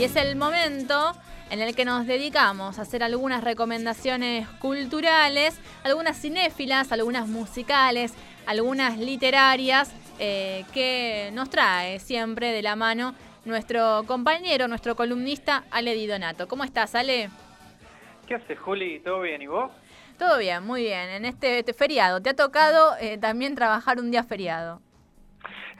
y es el momento en el que nos dedicamos a hacer algunas recomendaciones culturales, algunas cinéfilas, algunas musicales, algunas literarias eh, que nos trae siempre de la mano nuestro compañero, nuestro columnista Ale Di Donato. ¿Cómo estás, Ale? ¿Qué haces, Juli? ¿Todo bien? ¿Y vos? Todo bien, muy bien. En este, este feriado, ¿te ha tocado eh, también trabajar un día feriado?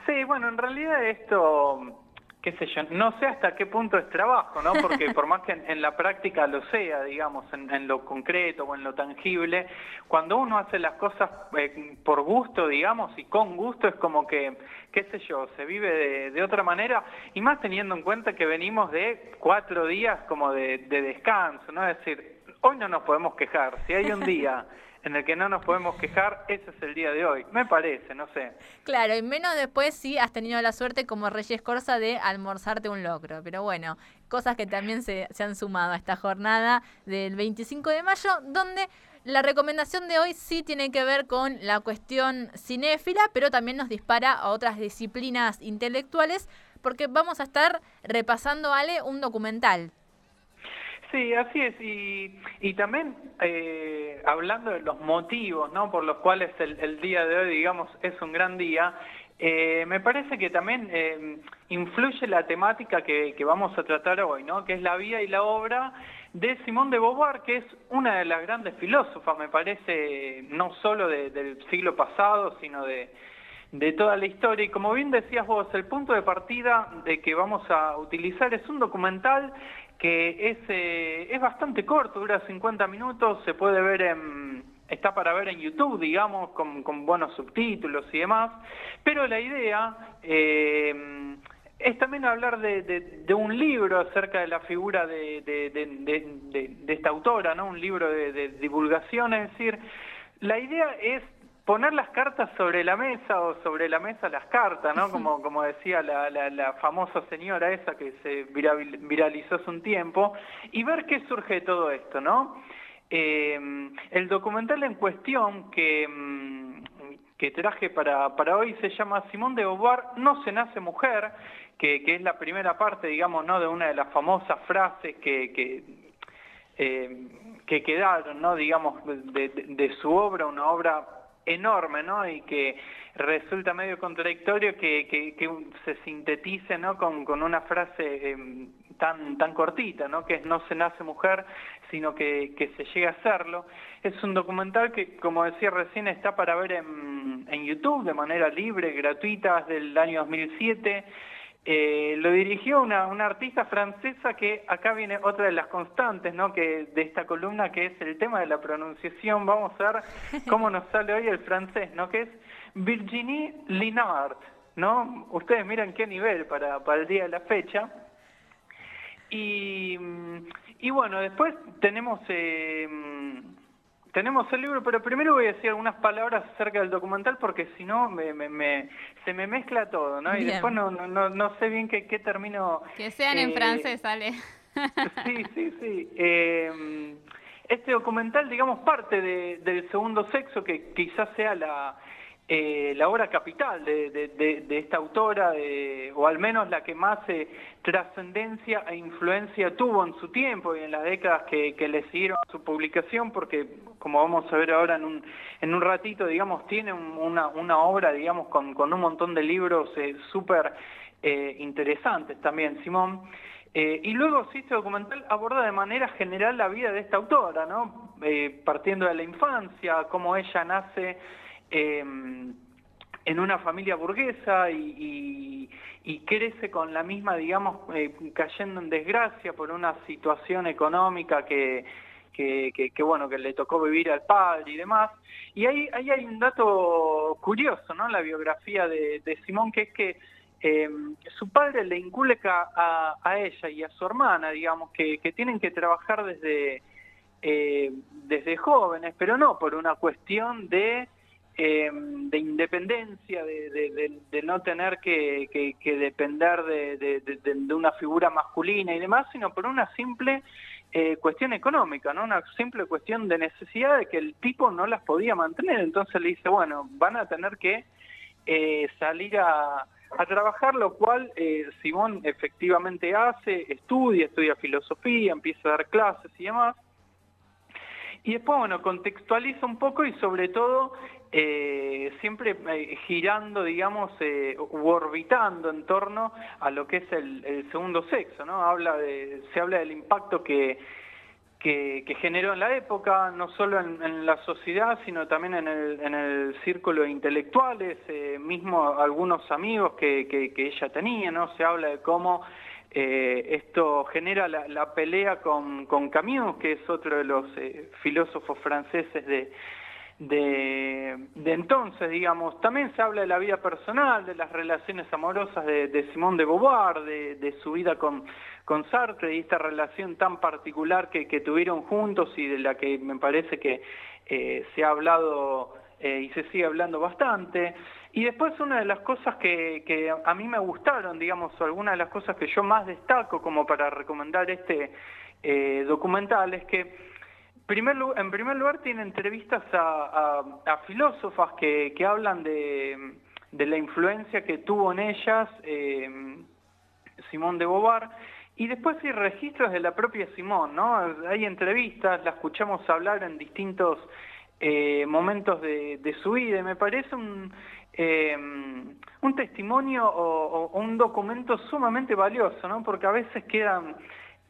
Sí, bueno, en realidad esto qué sé yo, no sé hasta qué punto es trabajo, ¿no? Porque por más que en, la práctica lo sea, digamos, en, lo concreto o en lo tangible, cuando uno hace las cosas eh, por gusto, digamos, y con gusto, es como que, qué sé yo, se vive de, otra manera, y más teniendo en cuenta que venimos de cuatro días como de, de descanso, ¿no? Es decir, hoy no nos podemos quejar, si hay un día en el que no nos podemos quejar, ese es el día de hoy. Me parece, no sé. Claro, y menos después si has tenido la suerte como Reyes Corsa de almorzarte un locro. Pero bueno, cosas que también se, se han sumado a esta jornada del 25 de mayo, donde la recomendación de hoy sí tiene que ver con la cuestión cinéfila, pero también nos dispara a otras disciplinas intelectuales, porque vamos a estar repasando, Ale, un documental. Sí, así es. Y, y también eh, hablando de los motivos ¿no? por los cuales el, día de hoy, digamos, es un gran día, eh, me parece que también eh, influye la temática que, que, vamos a tratar hoy, ¿no? que es la vida y la obra de Simón de Beauvoir, que es una de las grandes filósofas, me parece, no solo del siglo pasado, sino de, de toda la historia. Y como bien decías vos, el punto de partida de que vamos a utilizar es un documental que es, eh, es bastante corto, dura 50 minutos, se puede ver en, está para ver en YouTube, digamos, con, buenos subtítulos y demás, pero la idea eh, es también hablar de, de, un libro acerca de la figura de, de esta autora, ¿no? un libro de, divulgación, es decir, la idea es poner las cartas sobre la mesa o sobre la mesa las cartas, ¿no? Como, como decía la, la, famosa señora esa que se viralizó hace un tiempo, y ver qué surge de todo esto, ¿no? Eh, el documental en cuestión que, mm, que traje para, para hoy se llama Simón de Beauvoir, No se nace mujer, que, que es la primera parte, digamos, ¿no? de una de las famosas frases que, que, eh, que quedaron, ¿no? digamos, de, de su obra, una obra enorme, ¿no? Y que resulta medio contradictorio que, que, se sintetice, ¿no? Con, con una frase em, tan, tan cortita, ¿no? Que es no se nace mujer, sino que, que se llega a hacerlo. Es un documental que, como decía recién, está para ver en, en YouTube de manera libre, gratuita, desde el año 2007. Eh, lo dirigió una, una artista francesa que acá viene otra de las constantes ¿no? que de esta columna que es el tema de la pronunciación. Vamos a ver cómo nos sale hoy el francés, ¿no? que es Virginie Linard. ¿no? Ustedes miran qué nivel para, para el día de la fecha. Y, y bueno, después tenemos... Eh, tenemos el libro, pero primero voy a decir algunas palabras acerca del documental porque si no me, me, se me mezcla todo, ¿no? Y después no, no, no, sé bien qué, qué termino... Que sean en eh, francés, Ale. sí, sí, sí. Eh, este documental, digamos, parte de, del segundo sexo, que quizás sea la, eh, la obra capital de, esta autora, o al menos la que más eh, trascendencia e influencia tuvo en su tiempo y en las décadas que, le siguieron a su publicación, porque como vamos a ver ahora en un, en un ratito, digamos, tiene una, una obra, digamos, con, un montón de libros eh, súper eh, interesantes también, Simón. y luego, sí, este documental aborda de manera general la vida de esta autora, ¿no? partiendo de la infancia, cómo ella nace Em, en una familia burguesa y, crece con la misma, digamos, eh, cayendo en desgracia por una situación económica que, bueno, que le tocó vivir al padre y demás. Y ahí, hay un dato curioso, ¿no? La biografía de, Simón, que es que em, su padre le inculca a, ella y a su hermana, digamos, que, que tienen que trabajar desde, eh, desde jóvenes, pero no por una cuestión de eh, de independencia, de, no tener que, depender de, una figura masculina y demás, sino por una simple eh, cuestión económica, ¿no? Una simple cuestión de necesidad de que el tipo no las podía mantener. Entonces le dice, bueno, van a tener que eh, salir a, a trabajar, lo cual eh, Simón efectivamente hace, estudia, estudia filosofía, empieza a dar clases y demás. Y después, bueno, contextualiza un poco y sobre todo eh, siempre eh, girando, digamos, eh, u orbitando en torno a lo que es el, segundo sexo, ¿no? Habla de, se habla del impacto que, que, generó en la época, no solo en, la sociedad, sino también en el, en el círculo de intelectuales, mismo algunos amigos que, que, ella tenía, ¿no? Se habla de cómo eh, esto genera la, pelea con, con, Camus, que es otro de los eh, filósofos franceses de, de, entonces, digamos. También se habla de la vida personal, de las relaciones amorosas de, de Simone de Beauvoir, de, su vida con, con Sartre y esta relación tan particular que, que, tuvieron juntos y de la que me parece que eh, se ha hablado y se sigue hablando bastante. Y después una de las cosas que, que a mí me gustaron, digamos, alguna de las cosas que yo más destaco como para recomendar este eh, documental es que en primer lugar tiene entrevistas a, filósofas que, hablan de, la influencia que tuvo en ellas eh, Simón de Beauvoir, y después hay registros de la propia Simón, ¿no? Hay entrevistas, la escuchamos hablar en distintos eh, momentos de, su vida, y me parece un, un testimonio o, un documento sumamente valioso, ¿no? Porque a veces quedan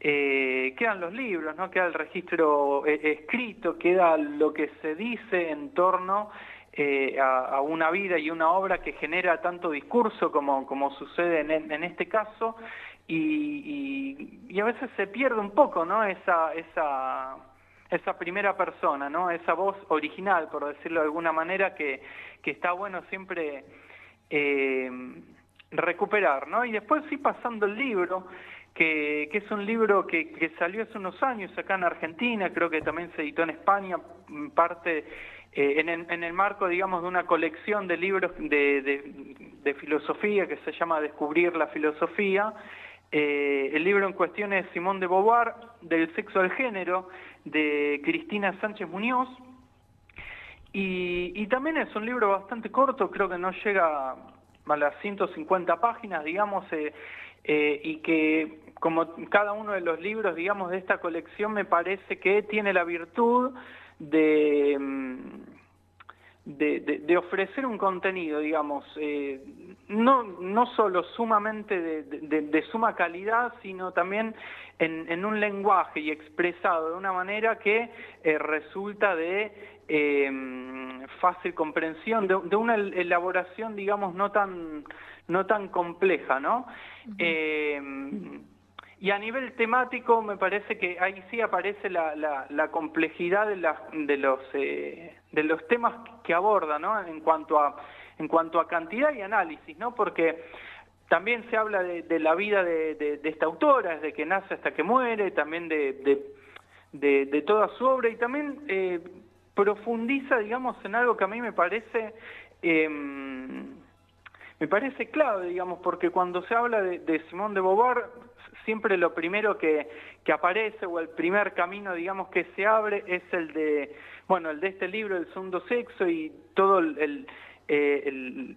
eh, quedan los libros, ¿no? Queda el registro eh, escrito, queda lo que se dice en torno eh, a, una vida y una obra que genera tanto discurso como, sucede en, este caso y, a veces se pierde un poco, ¿no? Esa esa primera persona, ¿no? Esa voz original, por decirlo de alguna manera, que, que está bueno siempre recuperar, ¿no? Y después sí pasando el libro, que, es un libro que, salió hace unos años acá en Argentina, creo que también se editó en España, parte eh, en, el, marco, digamos, de una colección de libros de, filosofía que se llama Descubrir la Filosofía, eh, el libro en cuestión es Simón de Beauvoir, del sexo al género, de Cristina Sánchez Muñoz. Y, también es un libro bastante corto, creo que no llega a las 150 páginas, digamos, eh, y que como cada uno de los libros, digamos, de esta colección me parece que tiene la virtud de... Mm, de, de, ofrecer un contenido, digamos, eh, no, no solo sumamente de, de, suma calidad, sino también en, en, un lenguaje y expresado de una manera que eh, resulta de eh, fácil comprensión, de, una elaboración, digamos, no tan, no tan compleja, ¿no? Y a nivel temático me parece que ahí sí aparece la, la, complejidad de, de, los, eh, de los temas que aborda, ¿no? En cuanto a, en cuanto a cantidad y análisis, ¿no? Porque también se habla de, la vida de, esta autora, desde que nace hasta que muere, también de, toda su obra y también eh, profundiza, digamos, en algo que a mí me parece... Eh, me parece clave, digamos, porque cuando se habla de, de Simón de Beauvoir, siempre lo primero que, aparece o el primer camino, digamos, que se abre es el de, bueno, el de este libro, El segundo sexo y todo eh,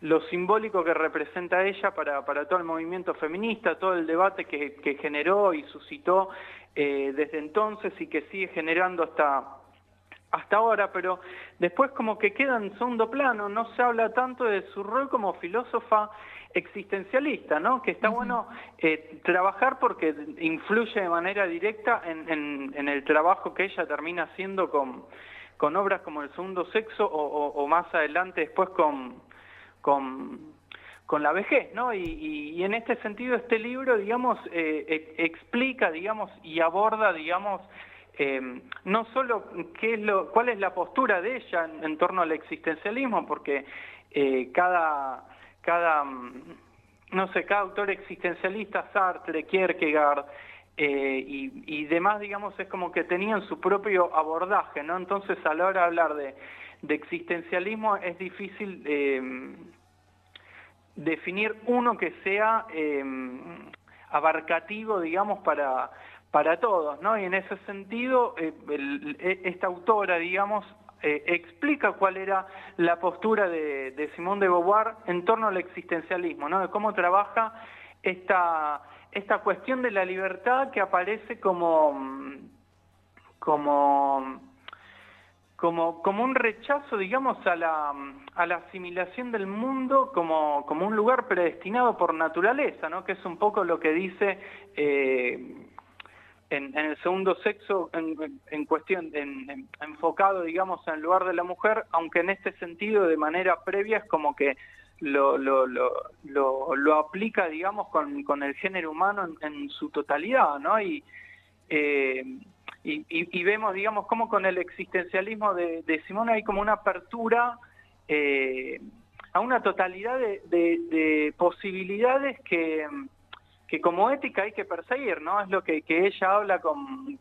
lo simbólico que representa ella para, todo el movimiento feminista, todo el debate que, que generó y suscitó eh, desde entonces y que sigue generando hasta hasta ahora, pero después como que queda en segundo plano, no se habla tanto de su rol como filósofa existencialista, ¿no? Que está bueno eh, trabajar porque influye de manera directa en, en, el trabajo que ella termina haciendo con, con obras como El Segundo Sexo o, más adelante después con, con, con la vejez, ¿no? Y, y, en este sentido este libro, digamos, eh, explica, digamos, y aborda, digamos, eh, no solo qué es lo, cuál es la postura de ella en, torno al existencialismo, porque eh, cada cada, mm, no sé, cada autor existencialista, Sartre, Kierkegaard eh, y, demás, digamos, es como que tenían su propio abordaje, ¿no? Entonces, a la hora de hablar de, existencialismo es difícil definir uno que sea abarcativo, digamos, para, para todos, ¿no? Y en ese sentido, esta autora, digamos, eh, explica cuál era la postura de, de Simón de Beauvoir en torno al existencialismo, ¿no? de cómo trabaja esta, esta cuestión de la libertad que aparece como, como, como, como un rechazo, digamos, a la, a la asimilación del mundo como, como un lugar predestinado por naturaleza, ¿no? que es un poco lo que dice... Eh, en, el segundo sexo en, cuestión, en, enfocado, digamos, en el lugar de la mujer, aunque en este sentido, de manera previa, es como que lo, lo, lo, lo, aplica, digamos, con, con, el género humano en, su totalidad, ¿no? Y, eh, y, vemos, digamos, como con el existencialismo de, de Simón hay como una apertura eh, a una totalidad de, de posibilidades que que como ética hay que perseguir, ¿no? Es lo que, ella habla con,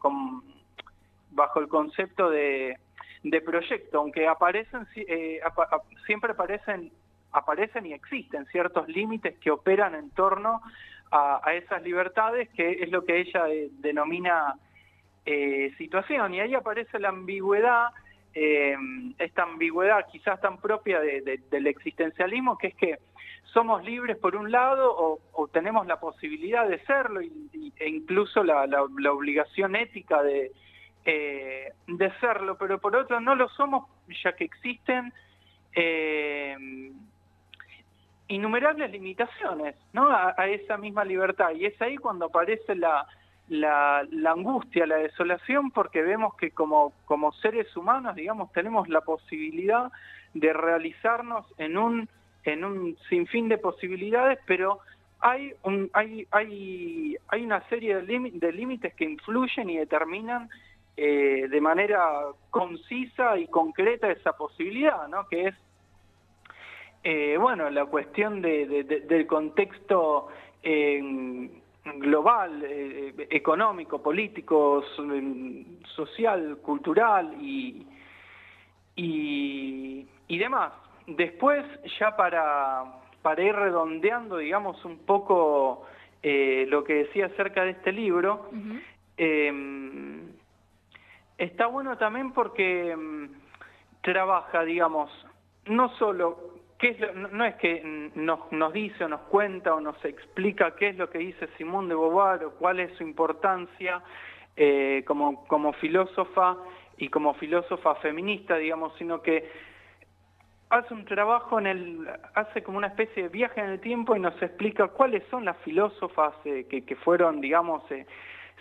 bajo el concepto de, proyecto, aunque aparecen eh, siempre aparecen aparecen y existen ciertos límites que operan en torno a, esas libertades, que es lo que ella eh, denomina situación. Y ahí aparece la ambigüedad, esta ambigüedad quizás tan propia del existencialismo, que es que somos libres por un lado o, tenemos la posibilidad de serlo e incluso la, obligación ética de, eh, de serlo, pero por otro no lo somos ya que existen eh, innumerables limitaciones ¿no? A, esa misma libertad y es ahí cuando aparece la, la, angustia, la desolación, porque vemos que como, como seres humanos, digamos, tenemos la posibilidad de realizarnos en un en un sinfín de posibilidades, pero hay, un, hay, hay, hay una serie de límites que influyen y determinan eh, de manera concisa y concreta esa posibilidad, ¿no? que es eh, bueno la cuestión de, del contexto eh, global, económico, político, social, cultural y, y, y demás. Después, ya para, para ir redondeando, digamos, un poco eh, lo que decía acerca de este libro, em, está bueno también porque em, trabaja, digamos, no solo, no es que nos, nos dice o nos cuenta o nos explica qué es lo que dice Simón de Beauvoir o cuál es su importancia eh, como, como filósofa y como filósofa feminista, digamos, sino que hace un trabajo en el, hace como una especie de viaje en el tiempo y nos explica cuáles son las filósofas eh, que, que, fueron, digamos, eh,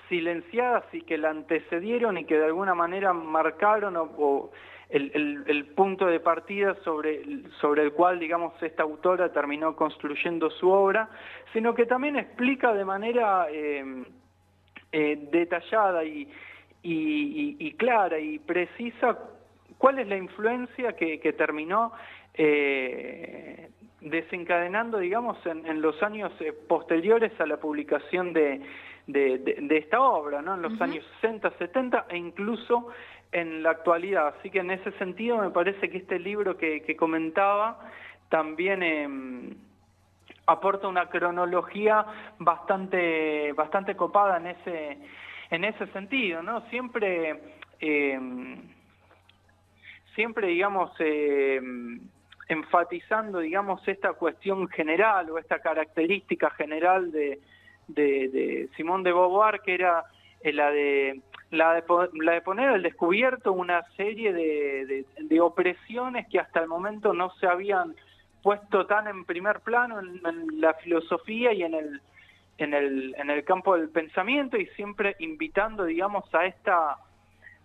silenciadas y que la antecedieron y que de alguna manera marcaron o, el, el, punto de partida sobre, sobre el cual, digamos, esta autora terminó construyendo su obra, sino que también explica de manera eh, detallada y, y, y, clara y precisa ¿Cuál es la influencia que, terminó eh, desencadenando, digamos, en, los años eh, posteriores a la publicación de, esta obra, ¿no? en los años 60, 70 e incluso en la actualidad? Así que en ese sentido me parece que este libro que, comentaba también... Em, aporta una cronología bastante bastante copada en ese en ese sentido no siempre eh, siempre, digamos, eh, enfatizando, digamos, esta cuestión general o esta característica general de, de, Simón de Beauvoir, que era eh, la de la de, la de poner al descubierto una serie de, de, opresiones que hasta el momento no se habían puesto tan en primer plano en, la filosofía y en el, en el, en el campo del pensamiento y siempre invitando, digamos, a esta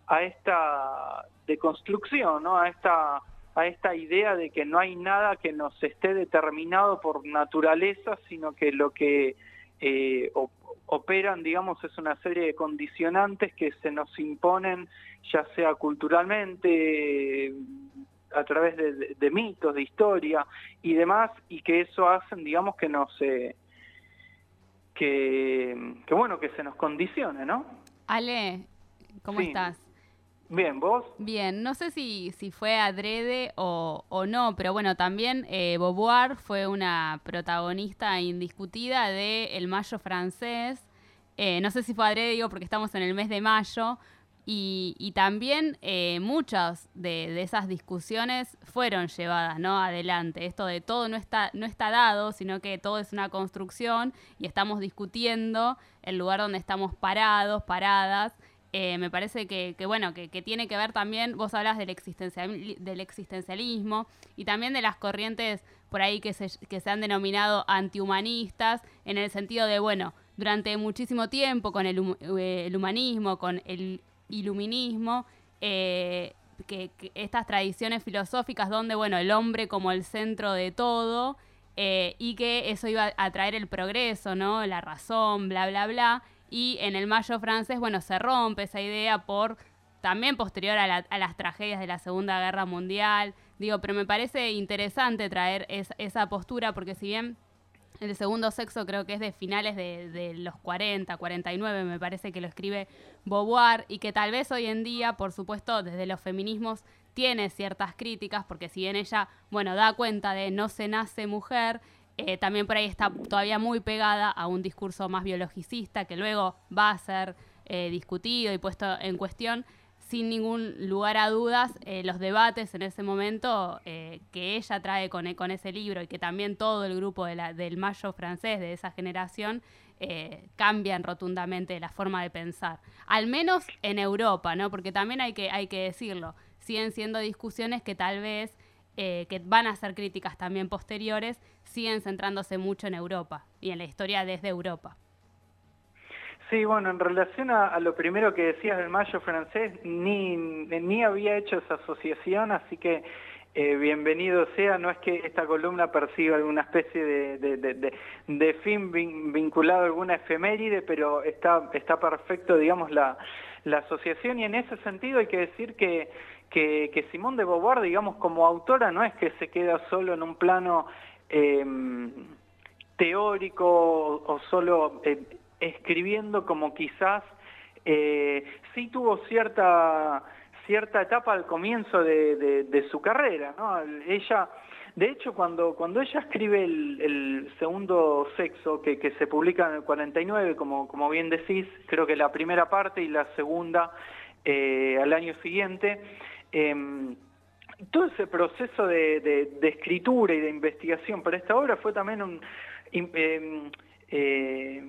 a esta deconstrucción, ¿no? a, esta, a esta idea de que no hay nada que nos esté determinado por naturaleza, sino que lo que eh, operan, digamos, es una serie de condicionantes que se nos imponen, ya sea culturalmente, a través de, mitos, de historia y demás, y que eso hacen, digamos, que nos... Eh, que, que, bueno, que se nos condicione, ¿no? Ale, ¿cómo estás? Bien, ¿vos? Bien, no sé si, si fue adrede o, o no, pero bueno, también eh, Beauvoir fue una protagonista indiscutida de El Mayo francés. Eh, no sé si fue adrede, digo, porque estamos en el mes de mayo, Y, también eh, muchas de, esas discusiones fueron llevadas ¿no? adelante. Esto de todo no está, no está dado, sino que todo es una construcción y estamos discutiendo el lugar donde estamos parados, paradas. Eh, me parece que, bueno, que, tiene que ver también, vos hablas del, existencial, del existencialismo y también de las corrientes por ahí que se, que se han denominado antihumanistas, en el sentido de, bueno, durante muchísimo tiempo con el, eh, humanismo, con el iluminismo, eh, que, estas tradiciones filosóficas donde, bueno, el hombre como el centro de todo y que eso iba a traer el progreso, ¿no? La razón, bla, bla, bla. Y en el mayo francés, bueno, se rompe esa idea por también posterior a, las tragedias de la Segunda Guerra Mundial. Digo, pero me parece interesante traer esa postura porque si bien el segundo sexo creo que es de finales de, los 40, 49, me parece que lo escribe Beauvoir y que tal vez hoy en día, por supuesto, desde los feminismos tiene ciertas críticas, porque si bien ella, bueno, da cuenta de no se nace mujer, eh, también por ahí está todavía muy pegada a un discurso más biologicista que luego va a ser eh, discutido y puesto en cuestión, sin ningún lugar a dudas, eh, los debates en ese momento que ella trae con, con, ese libro y que también todo el grupo del Mayo francés de esa generación cambian rotundamente la forma de pensar. Al menos en Europa, ¿no? Porque también hay que, hay que decirlo, siguen siendo discusiones que tal vez, que van a ser críticas también posteriores, siguen centrándose mucho en Europa y en la historia desde Europa. Sí, bueno, en relación a, lo primero que decías del mayo francés, ni, ni había hecho esa asociación, así que eh, bienvenido sea. No es que esta columna perciba alguna especie de, de, fin vinculado a alguna efeméride, pero está, está perfecto, digamos, la, la asociación y en ese sentido hay que decir que, que, que Simón de Beauvoir, digamos, como autora, no es que se queda solo en un plano... Eh, teórico o, solo eh, escribiendo como quizás eh, sí tuvo cierta cierta etapa al comienzo de, su carrera, ¿no? Ella, de hecho, cuando, cuando ella escribe el, segundo sexo, que, que, se publica en el 49, como, como bien decís, creo que la primera parte y la segunda eh, al año siguiente, em, todo ese proceso de, escritura y de investigación para esta obra fue también un... Em, eh,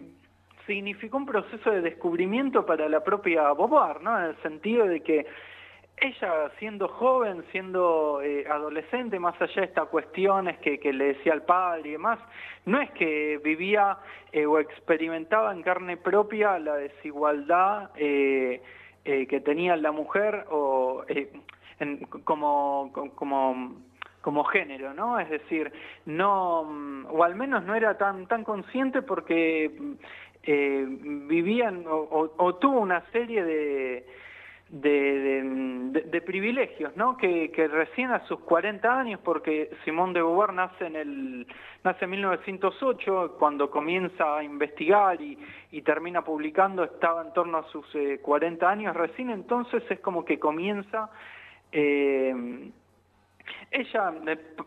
significó un proceso de descubrimiento para la propia Beauvoir, ¿no? En el sentido de que ella siendo joven, siendo eh, adolescente, más allá de estas cuestiones que, le decía al padre y demás, no es que vivía eh, o experimentaba en carne propia la desigualdad eh, que tenía la mujer o como, como como género, ¿no? Es decir, no, o al menos no era tan, tan consciente porque eh, vivían o, tuvo una serie de, de, privilegios, ¿no? Que, recién a sus 40 años, porque Simón de Beauvoir nace en el nace en 1908, cuando comienza a investigar y, termina publicando, estaba en torno a sus 40 eh, años, recién entonces es como que comienza eh, ella,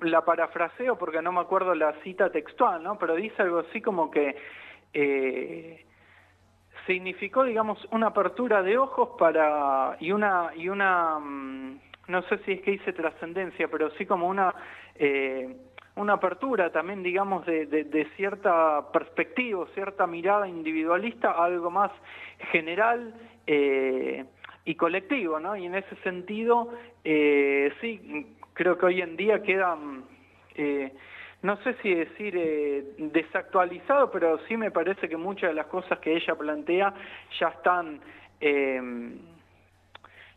la parafraseo porque no me acuerdo la cita textual, ¿no? Pero dice algo así como que eh, significó, digamos, una apertura de ojos para y una y una mm, no sé si es que dice trascendencia, pero sí como una eh, una apertura también, digamos, de, de, cierta perspectiva, cierta mirada individualista algo más general eh, y colectivo, ¿no? Y en ese sentido, eh, sí, creo que hoy en día quedan no sé si decir eh, desactualizado, pero sí me parece que muchas de las cosas que ella plantea ya están em,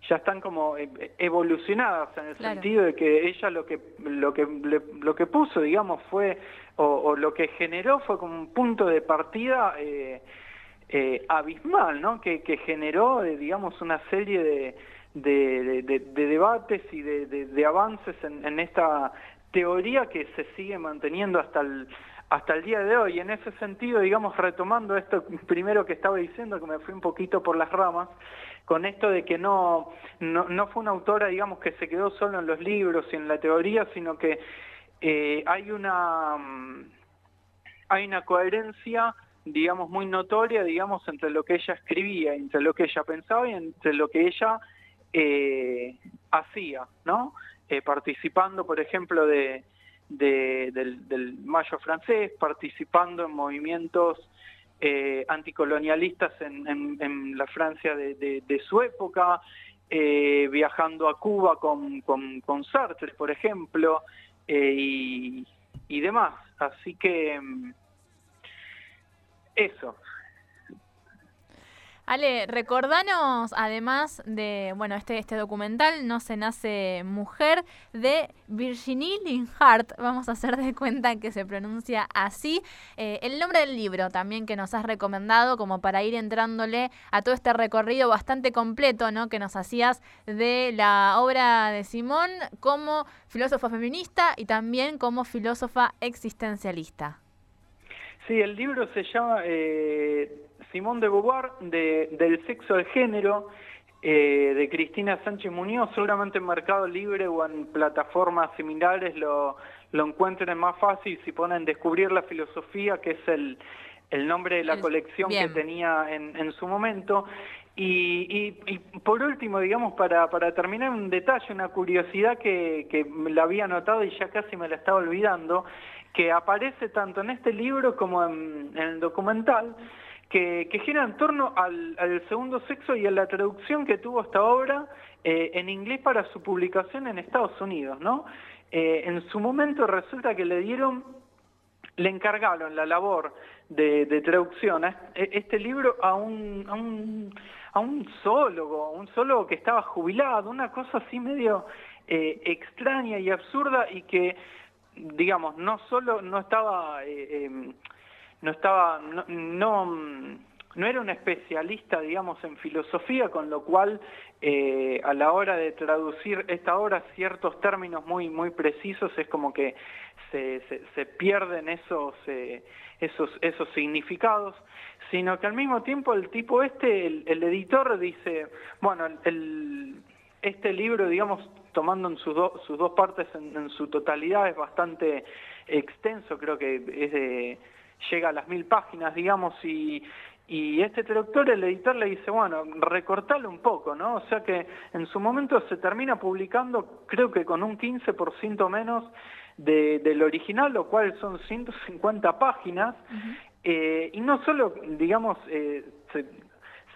ya están como e, evolucionadas en el sentido de que ella lo que lo que lo que puso digamos fue o, lo que generó fue como un punto de partida eh, eh, abismal no que, que generó digamos una serie de de, de, debates y de, avances en, en, esta teoría que se sigue manteniendo hasta el, hasta el día de hoy. En ese sentido, digamos, retomando esto primero que estaba diciendo, que me fui un poquito por las ramas, con esto de que no, no, fue una autora, digamos, que se quedó solo en los libros y en la teoría, sino que eh, hay una hay una coherencia digamos, muy notoria, digamos, entre lo que ella escribía, entre lo que ella pensaba y entre lo que ella eh, hacía, ¿no? Eh, participando, por ejemplo, de, del, Mayo francés, participando en movimientos eh, anticolonialistas en, la Francia de, su época, viajando a Cuba con, con, Sartre, por ejemplo, y, y demás. Así que mm, eso. Ale, recordanos además de, bueno, este, este documental, No se nace mujer, de Virginie Linhart, vamos a hacer de cuenta que se pronuncia así, eh, el nombre del libro también que nos has recomendado como para ir entrándole a todo este recorrido bastante completo, ¿no? Que nos hacías de la obra de Simón como filósofa feminista y también como filósofa existencialista. Sí, el libro se llama eh, Simón de Beauvoir, de, del sexo al género, eh, de Cristina Sánchez Muñoz, seguramente en Mercado Libre o en plataformas similares lo, lo encuentren más fácil si ponen Descubrir la Filosofía, que es el, el nombre de la colección que tenía en, en su momento. Y, y, por último, digamos, para, para terminar, un detalle, una curiosidad que, que la había notado y ya casi me la estaba olvidando, que aparece tanto en este libro como en, el documental, que, gira en torno al, segundo sexo y a la traducción que tuvo esta obra eh, en inglés para su publicación en Estados Unidos, ¿no? Eh, en su momento resulta que le dieron, le encargaron la labor de, traducción a este libro a un, a un, a un zoólogo, un zoólogo que estaba jubilado, una cosa así medio eh, extraña y absurda y que digamos, no solo no estaba, em, no estaba, no, no, era un especialista, digamos, en filosofía, con lo cual eh, a la hora de traducir esta obra ciertos términos muy, muy precisos es como que se, se, pierden esos, eh, esos, esos significados, sino que al mismo tiempo el tipo este, el, editor dice, bueno, el, este libro, digamos, tomando en sus, sus dos partes en, su totalidad, es bastante extenso, creo que es de, llega a las mil páginas, digamos, y, y este traductor, el editor, le dice, bueno, recortale un poco, ¿no? O sea que en su momento se termina publicando, creo que con un 15% menos de, del original, lo cual son 150 páginas, eh, y no solo, digamos, eh, se,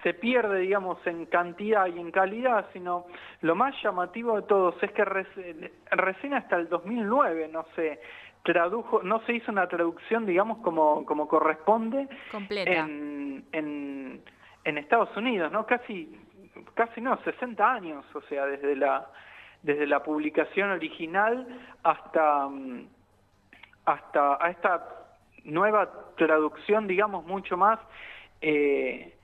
se pierde, digamos, en cantidad y en calidad, sino lo más llamativo de todos es que recién hasta el 2009 no se tradujo, no se hizo una traducción, digamos, como, como corresponde En, en, en Estados Unidos, ¿no? Casi, casi no, 60 años, o sea, desde la, desde la publicación original hasta, hasta a esta nueva traducción, digamos, mucho más... Eh,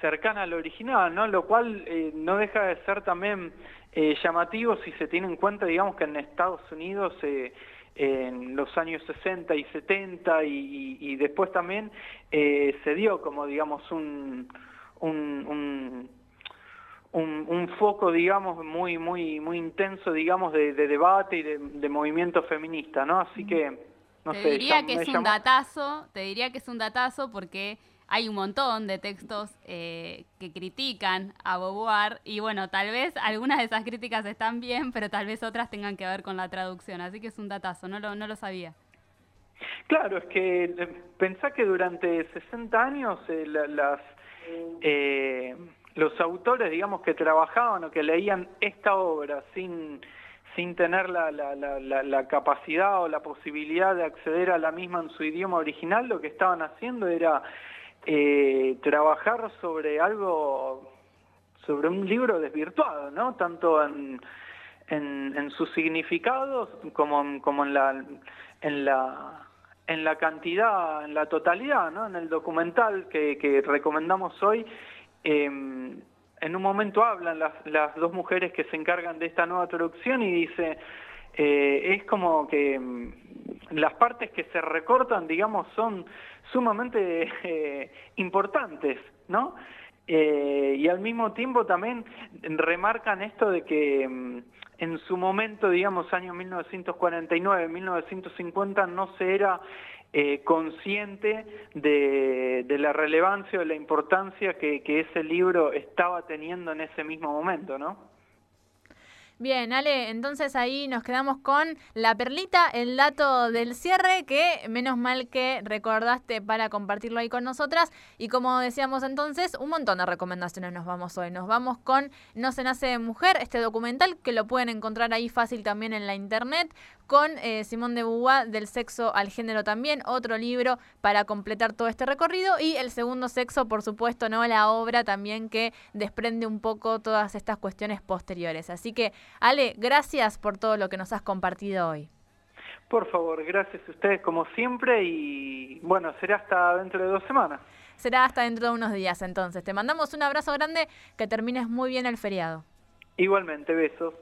cercana al original, ¿no? Lo cual eh, no deja de ser también eh, llamativo si se tiene en cuenta, digamos, que en Estados Unidos eh, en los años 60 y 70 y, después también se dio como, digamos, un, un, un, foco, digamos, muy, muy, muy intenso, digamos, de, debate y de, movimiento feminista, ¿no? Así que, no te sé. Diría que es un datazo, te diría que es un datazo porque hay un montón de textos eh, que critican a Beauvoir y bueno, tal vez algunas de esas críticas están bien, pero tal vez otras tengan que ver con la traducción, así que es un datazo, no lo, no lo sabía. Claro, es que eh, pensá que durante 60 años eh, los autores, digamos, que trabajaban o que leían esta obra sin sin tener la, la, capacidad o la posibilidad de acceder a la misma en su idioma original, lo que estaban haciendo era eh, trabajar sobre algo, sobre un libro desvirtuado, ¿no? Tanto en, en, sus significados como, como en la en la en la cantidad, en la totalidad, ¿no? En el documental que, que recomendamos hoy, em, en un momento hablan las, las dos mujeres que se encargan de esta nueva traducción y dice, eh, es como que em, las partes que se recortan, digamos, son sumamente eh, importantes, ¿no? Eh, y al mismo tiempo también remarcan esto de que mm, en su momento, digamos, año 1949, 1950, no se era eh, consciente de, la relevancia o de la importancia que, que ese libro estaba teniendo en ese mismo momento, ¿no? Bien, Ale, entonces ahí nos quedamos con la perlita, el dato del cierre, que menos mal que recordaste para compartirlo ahí con nosotras. Y como decíamos entonces, un montón de recomendaciones nos vamos hoy. Nos vamos con No se nace mujer, este documental que lo pueden encontrar ahí fácil también en la internet, con eh, Simón de Beauvoir, del sexo al género también, otro libro para completar todo este recorrido. Y el segundo sexo, por supuesto, ¿no? La obra también que desprende un poco todas estas cuestiones posteriores. Así que Ale, gracias por todo lo que nos has compartido hoy. Por favor, gracias a ustedes como siempre y bueno, será hasta dentro de dos semanas. Será hasta dentro de unos días entonces. Te mandamos un abrazo grande, que termines muy bien el feriado. Igualmente, besos.